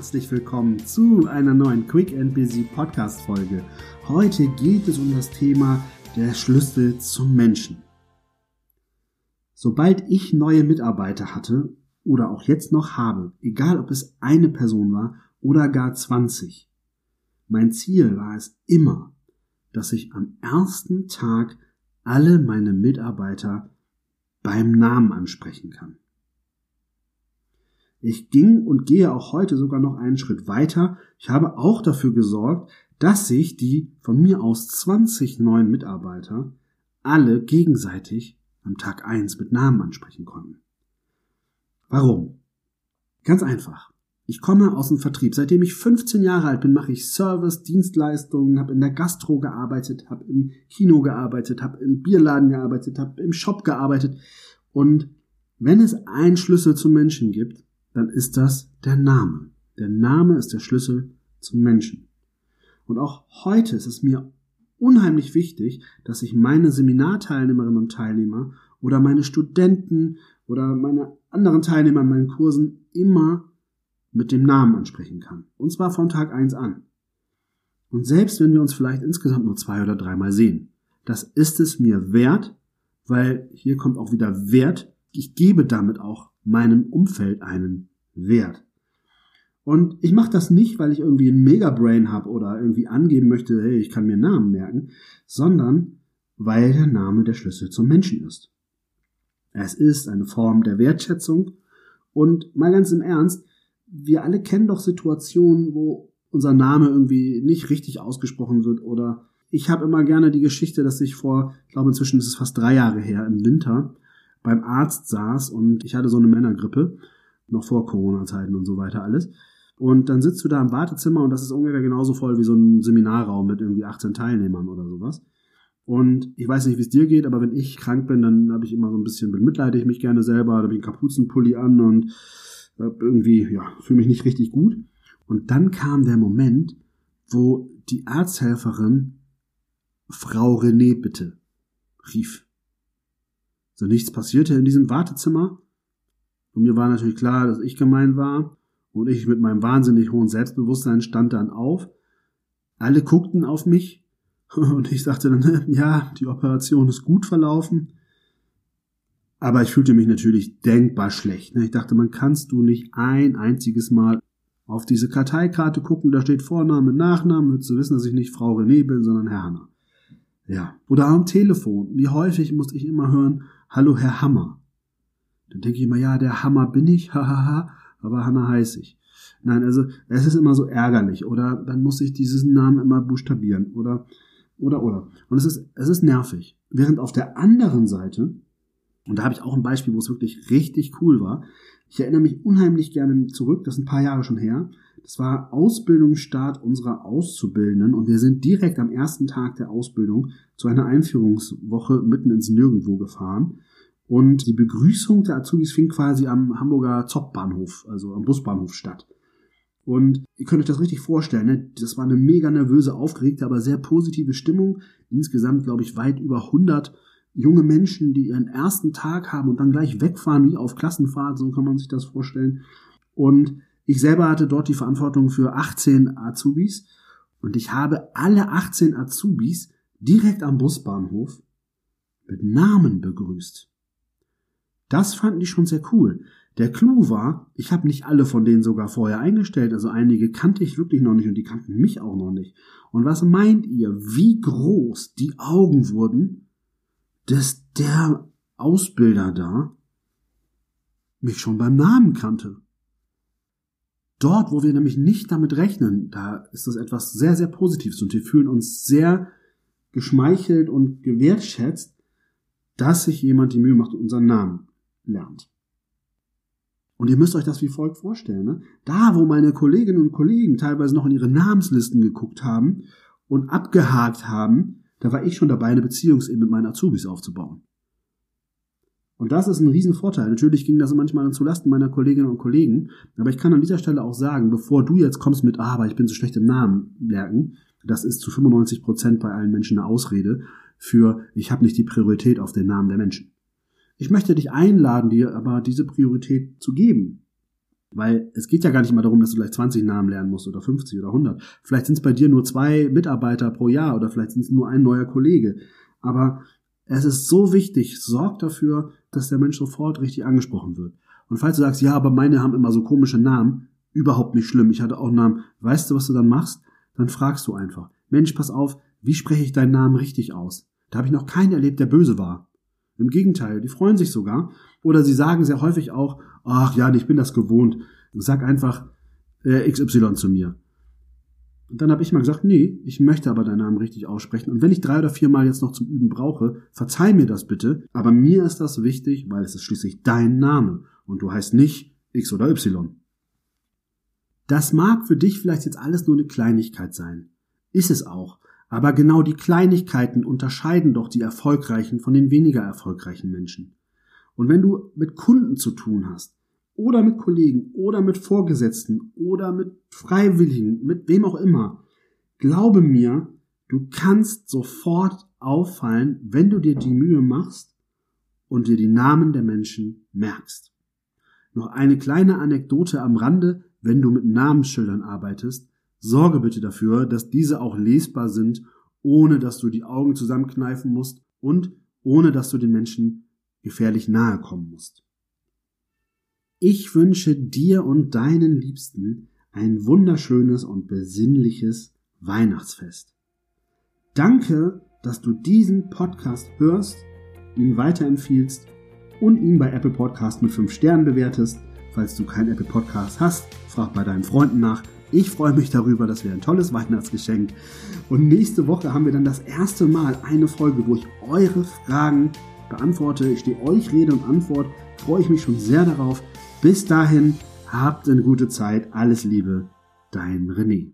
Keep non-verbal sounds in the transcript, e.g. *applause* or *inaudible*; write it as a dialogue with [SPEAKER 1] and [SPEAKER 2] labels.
[SPEAKER 1] herzlich willkommen zu einer neuen Quick and Busy Podcast Folge. Heute geht es um das Thema der Schlüssel zum Menschen. Sobald ich neue Mitarbeiter hatte oder auch jetzt noch habe, egal ob es eine Person war oder gar 20, mein Ziel war es immer, dass ich am ersten Tag alle meine Mitarbeiter beim Namen ansprechen kann. Ich ging und gehe auch heute sogar noch einen Schritt weiter. Ich habe auch dafür gesorgt, dass sich die von mir aus 20 neuen Mitarbeiter alle gegenseitig am Tag 1 mit Namen ansprechen konnten. Warum? Ganz einfach. Ich komme aus dem Vertrieb. Seitdem ich 15 Jahre alt bin, mache ich Service, Dienstleistungen, habe in der Gastro gearbeitet, habe im Kino gearbeitet, habe im Bierladen gearbeitet, habe im Shop gearbeitet. Und wenn es einen Schlüssel zum Menschen gibt, dann ist das der Name. Der Name ist der Schlüssel zum Menschen. Und auch heute ist es mir unheimlich wichtig, dass ich meine Seminarteilnehmerinnen und Teilnehmer oder meine Studenten oder meine anderen Teilnehmer in meinen Kursen immer mit dem Namen ansprechen kann. Und zwar von Tag eins an. Und selbst wenn wir uns vielleicht insgesamt nur zwei oder dreimal sehen, das ist es mir wert, weil hier kommt auch wieder Wert. Ich gebe damit auch meinem Umfeld einen Wert. Und ich mache das nicht, weil ich irgendwie ein Megabrain habe oder irgendwie angeben möchte, hey, ich kann mir Namen merken, sondern weil der Name der Schlüssel zum Menschen ist. Es ist eine Form der Wertschätzung und mal ganz im Ernst, wir alle kennen doch Situationen, wo unser Name irgendwie nicht richtig ausgesprochen wird oder ich habe immer gerne die Geschichte, dass ich vor, ich glaube inzwischen ist es fast drei Jahre her, im Winter beim Arzt saß und ich hatte so eine Männergrippe, noch vor Corona-Zeiten und so weiter alles. Und dann sitzt du da im Wartezimmer und das ist ungefähr genauso voll wie so ein Seminarraum mit irgendwie 18 Teilnehmern oder sowas. Und ich weiß nicht, wie es dir geht, aber wenn ich krank bin, dann habe ich immer so ein bisschen, bemitleide ich mich gerne selber, da habe ich einen Kapuzenpulli an und irgendwie, ja, fühle mich nicht richtig gut. Und dann kam der Moment, wo die Arzthelferin Frau René bitte rief. So nichts passierte in diesem Wartezimmer. Und mir war natürlich klar, dass ich gemeint war. Und ich mit meinem wahnsinnig hohen Selbstbewusstsein stand dann auf. Alle guckten auf mich. *laughs* Und ich sagte dann, *laughs* ja, die Operation ist gut verlaufen. Aber ich fühlte mich natürlich denkbar schlecht. Ich dachte, man kannst du nicht ein einziges Mal auf diese Karteikarte gucken, da steht Vorname, Nachname, würdest du wissen, dass ich nicht Frau René bin, sondern Herr Hanna. Ja. Oder am Telefon. Wie häufig musste ich immer hören, Hallo Herr Hammer. Dann denke ich immer, ja, der Hammer bin ich, *laughs* hahaha, aber Hanna heiße ich. Nein, also es ist immer so ärgerlich. Oder dann muss ich diesen Namen immer buchstabieren. Oder, oder, oder. Und es ist, es ist nervig. Während auf der anderen Seite, und da habe ich auch ein Beispiel, wo es wirklich richtig cool war. Ich erinnere mich unheimlich gerne zurück, das ist ein paar Jahre schon her. Das war Ausbildungsstart unserer Auszubildenden und wir sind direkt am ersten Tag der Ausbildung zu einer Einführungswoche mitten ins Nirgendwo gefahren. Und die Begrüßung der Azubis fing quasi am Hamburger Zoppbahnhof, also am Busbahnhof statt. Und ihr könnt euch das richtig vorstellen, ne? das war eine mega nervöse, aufgeregte, aber sehr positive Stimmung. Insgesamt, glaube ich, weit über 100 junge Menschen, die ihren ersten Tag haben und dann gleich wegfahren wie auf Klassenfahrt, so kann man sich das vorstellen. Und ich selber hatte dort die Verantwortung für 18 Azubis und ich habe alle 18 Azubis direkt am Busbahnhof mit Namen begrüßt. Das fanden die schon sehr cool. Der Clou war, ich habe nicht alle von denen sogar vorher eingestellt, also einige kannte ich wirklich noch nicht und die kannten mich auch noch nicht. Und was meint ihr, wie groß die Augen wurden, dass der Ausbilder da mich schon beim Namen kannte? Dort, wo wir nämlich nicht damit rechnen, da ist das etwas sehr, sehr Positives und wir fühlen uns sehr geschmeichelt und gewertschätzt, dass sich jemand die Mühe macht und unseren Namen lernt. Und ihr müsst euch das wie folgt vorstellen. Ne? Da, wo meine Kolleginnen und Kollegen teilweise noch in ihre Namenslisten geguckt haben und abgehakt haben, da war ich schon dabei, eine Beziehungsebene mit meinen Azubis aufzubauen. Und das ist ein Riesenvorteil. Natürlich ging das manchmal dann zulasten meiner Kolleginnen und Kollegen. Aber ich kann an dieser Stelle auch sagen, bevor du jetzt kommst mit, ah, aber ich bin so schlecht im Namen merken, das ist zu 95 Prozent bei allen Menschen eine Ausrede für, ich habe nicht die Priorität auf den Namen der Menschen. Ich möchte dich einladen, dir aber diese Priorität zu geben. Weil es geht ja gar nicht mal darum, dass du gleich 20 Namen lernen musst oder 50 oder 100. Vielleicht sind es bei dir nur zwei Mitarbeiter pro Jahr oder vielleicht sind es nur ein neuer Kollege. Aber es ist so wichtig, sorg dafür, dass der Mensch sofort richtig angesprochen wird. Und falls du sagst, ja, aber meine haben immer so komische Namen, überhaupt nicht schlimm. Ich hatte auch Namen. Weißt du, was du dann machst? Dann fragst du einfach. Mensch, pass auf, wie spreche ich deinen Namen richtig aus? Da habe ich noch keinen erlebt, der böse war. Im Gegenteil, die freuen sich sogar. Oder sie sagen sehr häufig auch, ach ja, ich bin das gewohnt. Sag einfach äh, XY zu mir. Und dann habe ich mal gesagt, nee, ich möchte aber deinen Namen richtig aussprechen. Und wenn ich drei oder vier Mal jetzt noch zum Üben brauche, verzeih mir das bitte. Aber mir ist das wichtig, weil es ist schließlich dein Name. Und du heißt nicht X oder Y. Das mag für dich vielleicht jetzt alles nur eine Kleinigkeit sein. Ist es auch. Aber genau die Kleinigkeiten unterscheiden doch die erfolgreichen von den weniger erfolgreichen Menschen. Und wenn du mit Kunden zu tun hast, oder mit Kollegen, oder mit Vorgesetzten, oder mit Freiwilligen, mit wem auch immer, glaube mir, du kannst sofort auffallen, wenn du dir die Mühe machst und dir die Namen der Menschen merkst. Noch eine kleine Anekdote am Rande, wenn du mit Namensschildern arbeitest, sorge bitte dafür, dass diese auch lesbar sind, ohne dass du die Augen zusammenkneifen musst und ohne dass du den Menschen gefährlich nahe kommen musst. Ich wünsche dir und deinen Liebsten ein wunderschönes und besinnliches Weihnachtsfest. Danke, dass du diesen Podcast hörst, ihn weiterempfiehlst und ihn bei Apple Podcast mit 5 Sternen bewertest. Falls du kein Apple Podcast hast, frag bei deinen Freunden nach. Ich freue mich darüber, das wäre ein tolles Weihnachtsgeschenk. Und nächste Woche haben wir dann das erste Mal eine Folge, wo ich eure Fragen beantworte. Ich stehe euch Rede und Antwort. Freue ich mich schon sehr darauf. Bis dahin, habt eine gute Zeit. Alles Liebe, dein René.